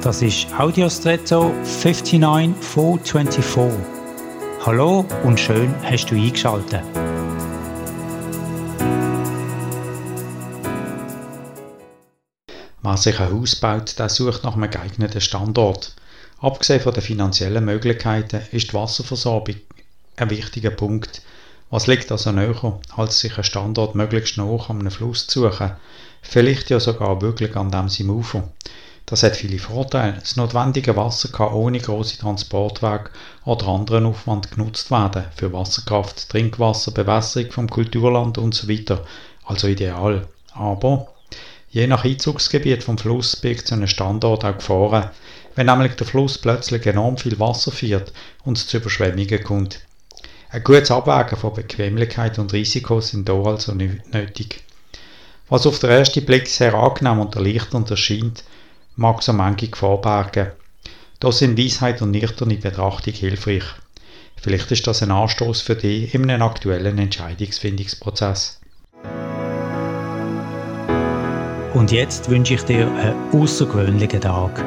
Das ist Audiostretto 59424. Hallo und schön hast du eingeschaltet. Wer sich ein Haus baut, der sucht nach einem geeigneten Standort. Abgesehen von den finanziellen Möglichkeiten ist die Wasserversorgung ein wichtiger Punkt. Was liegt also näher, als sich einen Standort möglichst nah an einem Fluss zu suchen? Vielleicht ja sogar wirklich an dem Ufer. Das hat viele Vorteile. Das notwendige Wasser kann ohne große Transportwege oder anderen Aufwand genutzt werden. Für Wasserkraft, Trinkwasser, Bewässerung vom Kulturland und so. Also ideal. Aber je nach Einzugsgebiet vom Fluss birgt so ein Standort auch Gefahren. Wenn nämlich der Fluss plötzlich enorm viel Wasser führt und es zu Überschwemmungen kommt. Ein gutes Abwägen von Bequemlichkeit und Risiko sind hier also nötig. Was auf den ersten Blick sehr angenehm und erleichternd erscheint, mag so manche Gefahr bergen. Da sind Weisheit und nüchterne Betrachtung hilfreich. Vielleicht ist das ein Anstoß für dich in einem aktuellen Entscheidungsfindungsprozess. Und jetzt wünsche ich dir einen außergewöhnlichen Tag.